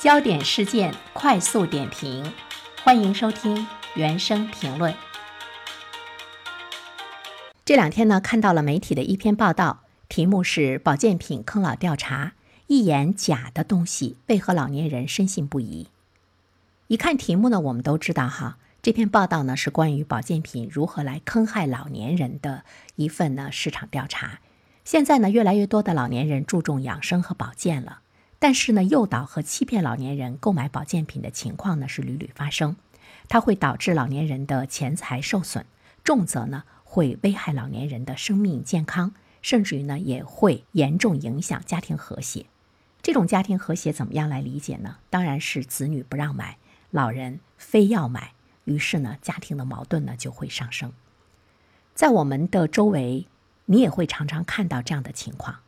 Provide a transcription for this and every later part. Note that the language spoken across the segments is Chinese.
焦点事件快速点评，欢迎收听原声评论。这两天呢，看到了媒体的一篇报道，题目是“保健品坑老调查，一眼假的东西为何老年人深信不疑”。一看题目呢，我们都知道哈，这篇报道呢是关于保健品如何来坑害老年人的一份呢市场调查。现在呢，越来越多的老年人注重养生和保健了，但是呢，诱导和欺骗老年人购买保健品的情况呢是屡屡发生，它会导致老年人的钱财受损，重则呢会危害老年人的生命健康，甚至于呢也会严重影响家庭和谐。这种家庭和谐怎么样来理解呢？当然是子女不让买，老人非要买，于是呢家庭的矛盾呢就会上升。在我们的周围。你也会常常看到这样的情况，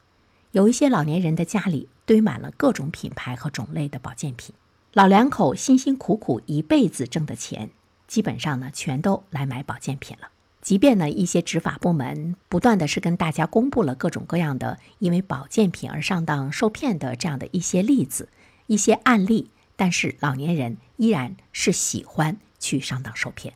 有一些老年人的家里堆满了各种品牌和种类的保健品，老两口辛辛苦苦一辈子挣的钱，基本上呢全都来买保健品了。即便呢一些执法部门不断的是跟大家公布了各种各样的因为保健品而上当受骗的这样的一些例子、一些案例，但是老年人依然是喜欢去上当受骗。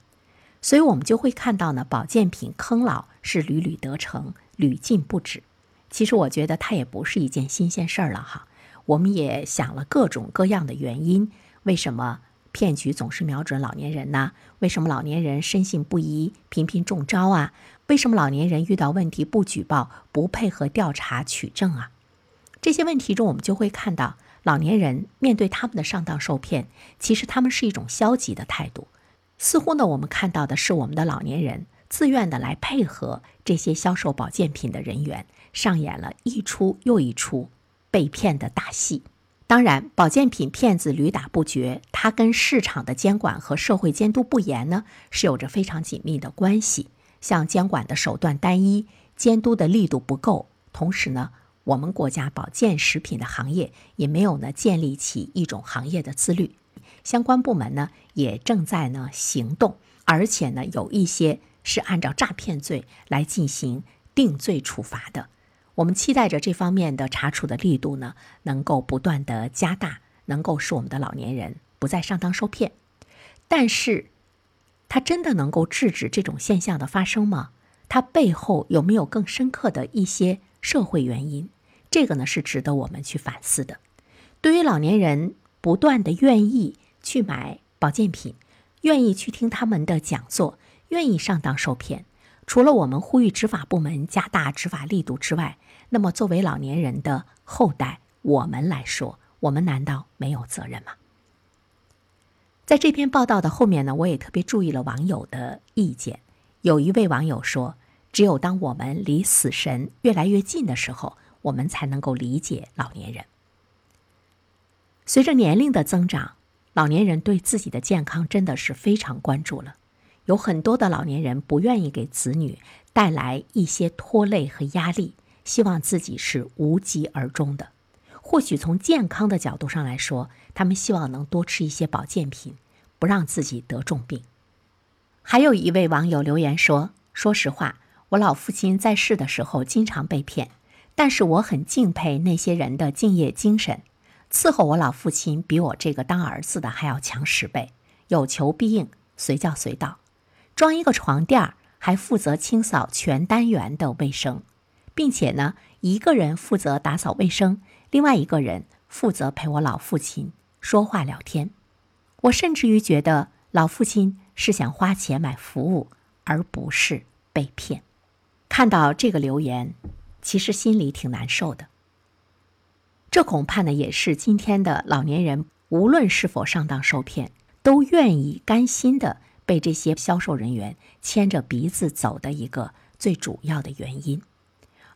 所以，我们就会看到呢，保健品坑老是屡屡得逞，屡禁不止。其实，我觉得它也不是一件新鲜事儿了哈。我们也想了各种各样的原因，为什么骗局总是瞄准老年人呢？为什么老年人深信不疑，频频中招啊？为什么老年人遇到问题不举报，不配合调查取证啊？这些问题中，我们就会看到，老年人面对他们的上当受骗，其实他们是一种消极的态度。似乎呢，我们看到的是我们的老年人自愿的来配合这些销售保健品的人员，上演了一出又一出被骗的大戏。当然，保健品骗子屡打不绝，它跟市场的监管和社会监督不严呢，是有着非常紧密的关系。像监管的手段单一，监督的力度不够，同时呢，我们国家保健食品的行业也没有呢建立起一种行业的自律。相关部门呢也正在呢行动，而且呢有一些是按照诈骗罪来进行定罪处罚的。我们期待着这方面的查处的力度呢能够不断的加大，能够使我们的老年人不再上当受骗。但是，它真的能够制止这种现象的发生吗？它背后有没有更深刻的一些社会原因？这个呢是值得我们去反思的。对于老年人不断的愿意。去买保健品，愿意去听他们的讲座，愿意上当受骗。除了我们呼吁执法部门加大执法力度之外，那么作为老年人的后代，我们来说，我们难道没有责任吗？在这篇报道的后面呢，我也特别注意了网友的意见。有一位网友说：“只有当我们离死神越来越近的时候，我们才能够理解老年人。随着年龄的增长。”老年人对自己的健康真的是非常关注了，有很多的老年人不愿意给子女带来一些拖累和压力，希望自己是无疾而终的。或许从健康的角度上来说，他们希望能多吃一些保健品，不让自己得重病。还有一位网友留言说：“说实话，我老父亲在世的时候经常被骗，但是我很敬佩那些人的敬业精神。”伺候我老父亲比我这个当儿子的还要强十倍，有求必应，随叫随到。装一个床垫儿，还负责清扫全单元的卫生，并且呢，一个人负责打扫卫生，另外一个人负责陪我老父亲说话聊天。我甚至于觉得老父亲是想花钱买服务，而不是被骗。看到这个留言，其实心里挺难受的。这恐怕呢，也是今天的老年人，无论是否上当受骗，都愿意甘心的被这些销售人员牵着鼻子走的一个最主要的原因。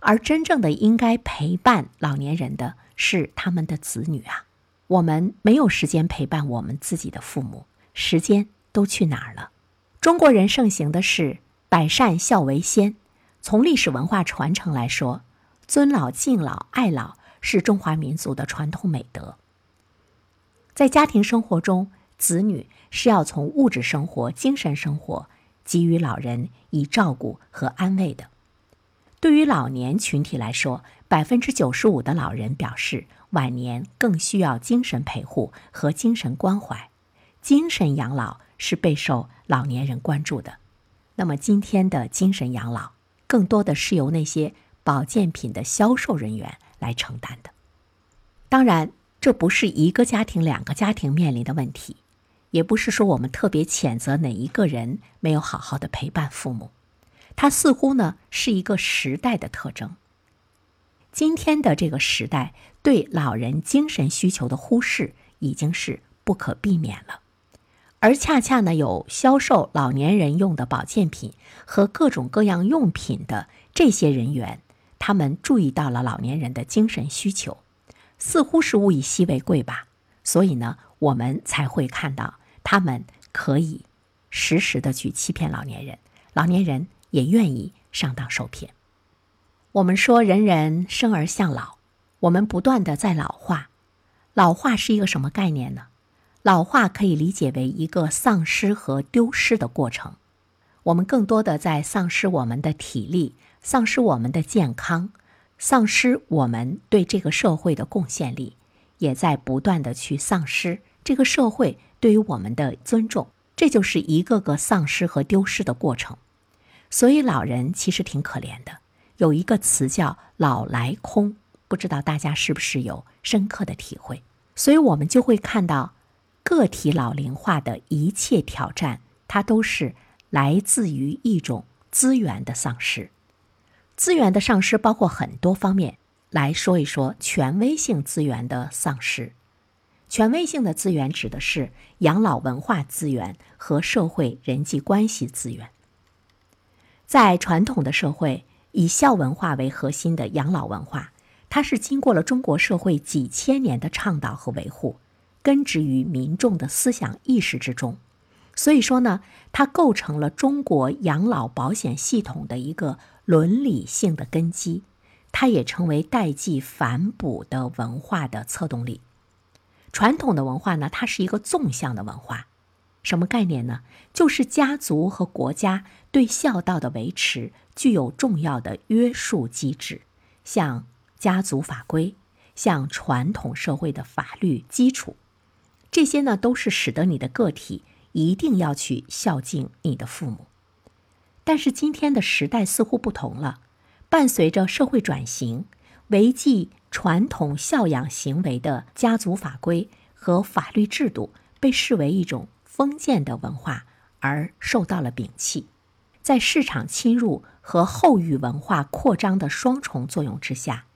而真正的应该陪伴老年人的是他们的子女啊！我们没有时间陪伴我们自己的父母，时间都去哪儿了？中国人盛行的是百善孝为先，从历史文化传承来说，尊老敬老爱老。是中华民族的传统美德。在家庭生活中，子女是要从物质生活、精神生活给予老人以照顾和安慰的。对于老年群体来说，百分之九十五的老人表示，晚年更需要精神陪护和精神关怀，精神养老是备受老年人关注的。那么，今天的精神养老，更多的是由那些保健品的销售人员来承担的。当然，这不是一个家庭、两个家庭面临的问题，也不是说我们特别谴责哪一个人没有好好的陪伴父母，它似乎呢是一个时代的特征。今天的这个时代对老人精神需求的忽视已经是不可避免了，而恰恰呢，有销售老年人用的保健品和各种各样用品的这些人员，他们注意到了老年人的精神需求，似乎是物以稀为贵吧，所以呢，我们才会看到他们可以实时的去欺骗老年人，老年人也愿意上当受骗。我们说，人人生而向老，我们不断的在老化。老化是一个什么概念呢？老化可以理解为一个丧失和丢失的过程。我们更多的在丧失我们的体力，丧失我们的健康，丧失我们对这个社会的贡献力，也在不断的去丧失这个社会对于我们的尊重。这就是一个个丧失和丢失的过程。所以，老人其实挺可怜的。有一个词叫“老来空”，不知道大家是不是有深刻的体会？所以我们就会看到，个体老龄化的一切挑战，它都是来自于一种资源的丧失。资源的丧失包括很多方面，来说一说权威性资源的丧失。权威性的资源指的是养老文化资源和社会人际关系资源。在传统的社会。以孝文化为核心的养老文化，它是经过了中国社会几千年的倡导和维护，根植于民众的思想意识之中。所以说呢，它构成了中国养老保险系统的一个伦理性的根基，它也成为代际反哺的文化的策动力。传统的文化呢，它是一个纵向的文化。什么概念呢？就是家族和国家对孝道的维持具有重要的约束机制，像家族法规，像传统社会的法律基础，这些呢都是使得你的个体一定要去孝敬你的父母。但是今天的时代似乎不同了，伴随着社会转型，违纪传统孝养行为的家族法规和法律制度被视为一种。封建的文化而受到了摒弃，在市场侵入和后育文化扩张的双重作用之下，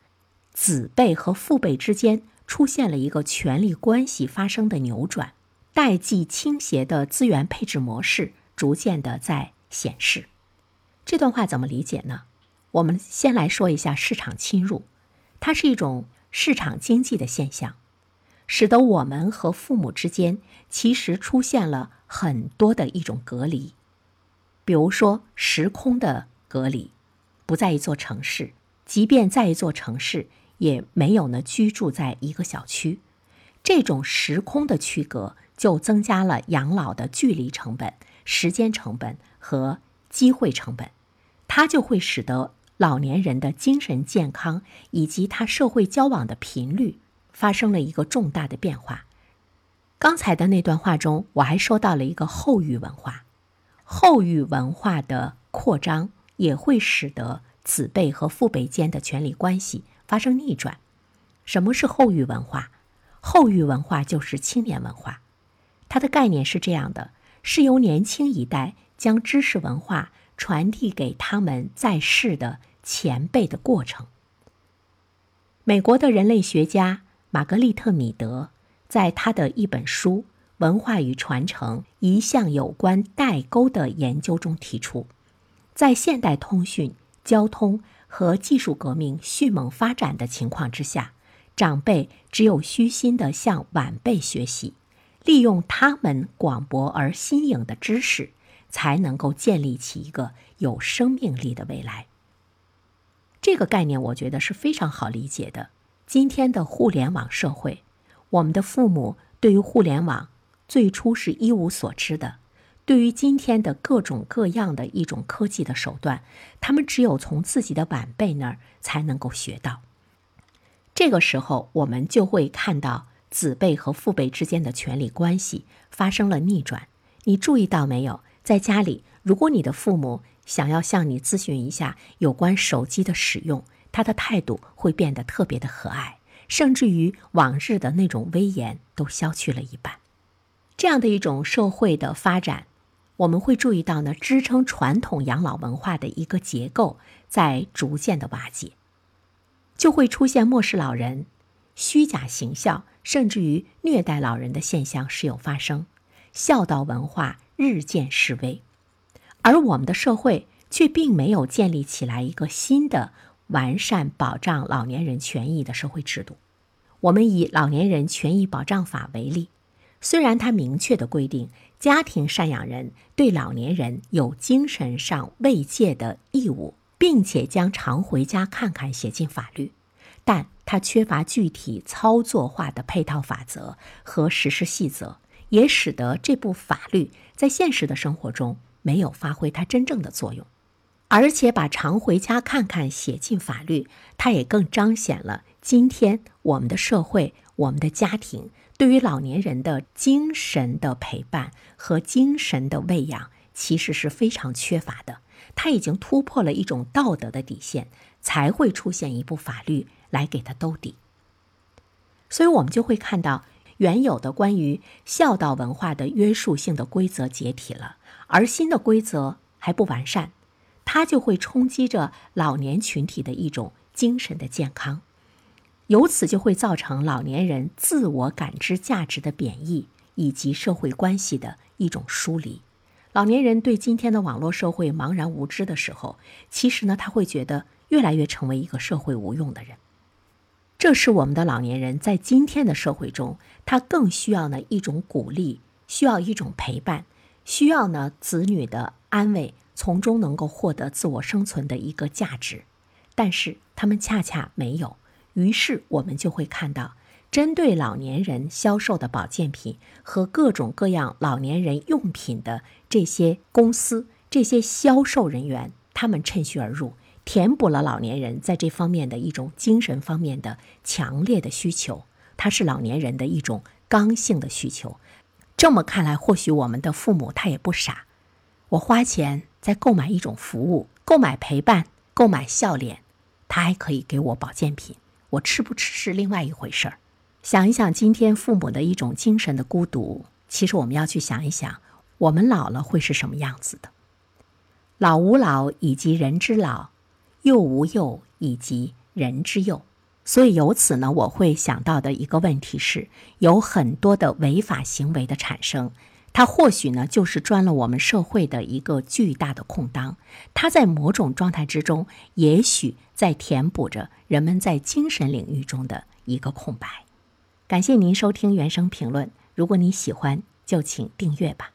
子辈和父辈之间出现了一个权力关系发生的扭转，代际倾斜的资源配置模式逐渐的在显示。这段话怎么理解呢？我们先来说一下市场侵入，它是一种市场经济的现象。使得我们和父母之间其实出现了很多的一种隔离，比如说时空的隔离，不在一座城市，即便在一座城市，也没有呢居住在一个小区，这种时空的区隔就增加了养老的距离成本、时间成本和机会成本，它就会使得老年人的精神健康以及他社会交往的频率。发生了一个重大的变化。刚才的那段话中，我还说到了一个后育文化，后育文化的扩张也会使得子辈和父辈间的权力关系发生逆转。什么是后育文化？后育文化就是青年文化，它的概念是这样的：是由年轻一代将知识文化传递给他们在世的前辈的过程。美国的人类学家。玛格丽特·米德在他的一本书《文化与传承：一项有关代沟的研究》中提出，在现代通讯、交通和技术革命迅猛发展的情况之下，长辈只有虚心地向晚辈学习，利用他们广博而新颖的知识，才能够建立起一个有生命力的未来。这个概念，我觉得是非常好理解的。今天的互联网社会，我们的父母对于互联网最初是一无所知的。对于今天的各种各样的一种科技的手段，他们只有从自己的晚辈那儿才能够学到。这个时候，我们就会看到子辈和父辈之间的权力关系发生了逆转。你注意到没有？在家里，如果你的父母想要向你咨询一下有关手机的使用，他的态度会变得特别的和蔼，甚至于往日的那种威严都消去了一半。这样的一种社会的发展，我们会注意到呢，支撑传统养老文化的一个结构在逐渐的瓦解，就会出现漠视老人、虚假行孝，甚至于虐待老人的现象时有发生，孝道文化日渐式微。而我们的社会却并没有建立起来一个新的完善保障老年人权益的社会制度。我们以《老年人权益保障法》为例，虽然它明确的规定家庭赡养人对老年人有精神上慰藉的义务，并且将常回家看看写进法律，但它缺乏具体操作化的配套法则和实施细则，也使得这部法律在现实的生活中。没有发挥它真正的作用，而且把常回家看看写进法律，它也更彰显了今天我们的社会、我们的家庭对于老年人的精神的陪伴和精神的喂养其实是非常缺乏的。它已经突破了一种道德的底线，才会出现一部法律来给它兜底。所以，我们就会看到原有的关于孝道文化的约束性的规则解体了。而新的规则还不完善，它就会冲击着老年群体的一种精神的健康，由此就会造成老年人自我感知价值的贬义，以及社会关系的一种疏离。老年人对今天的网络社会茫然无知的时候，其实呢，他会觉得越来越成为一个社会无用的人。这是我们的老年人在今天的社会中，他更需要呢一种鼓励，需要一种陪伴。需要呢子女的安慰，从中能够获得自我生存的一个价值，但是他们恰恰没有。于是我们就会看到，针对老年人销售的保健品和各种各样老年人用品的这些公司、这些销售人员，他们趁虚而入，填补了老年人在这方面的一种精神方面的强烈的需求。它是老年人的一种刚性的需求。这么看来，或许我们的父母他也不傻。我花钱在购买一种服务，购买陪伴，购买笑脸，他还可以给我保健品。我吃不吃是另外一回事儿。想一想今天父母的一种精神的孤独，其实我们要去想一想，我们老了会是什么样子的？老吾老以及人之老，幼吾幼以及人之幼。所以由此呢，我会想到的一个问题是，有很多的违法行为的产生，它或许呢就是钻了我们社会的一个巨大的空当，它在某种状态之中，也许在填补着人们在精神领域中的一个空白。感谢您收听原声评论，如果你喜欢，就请订阅吧。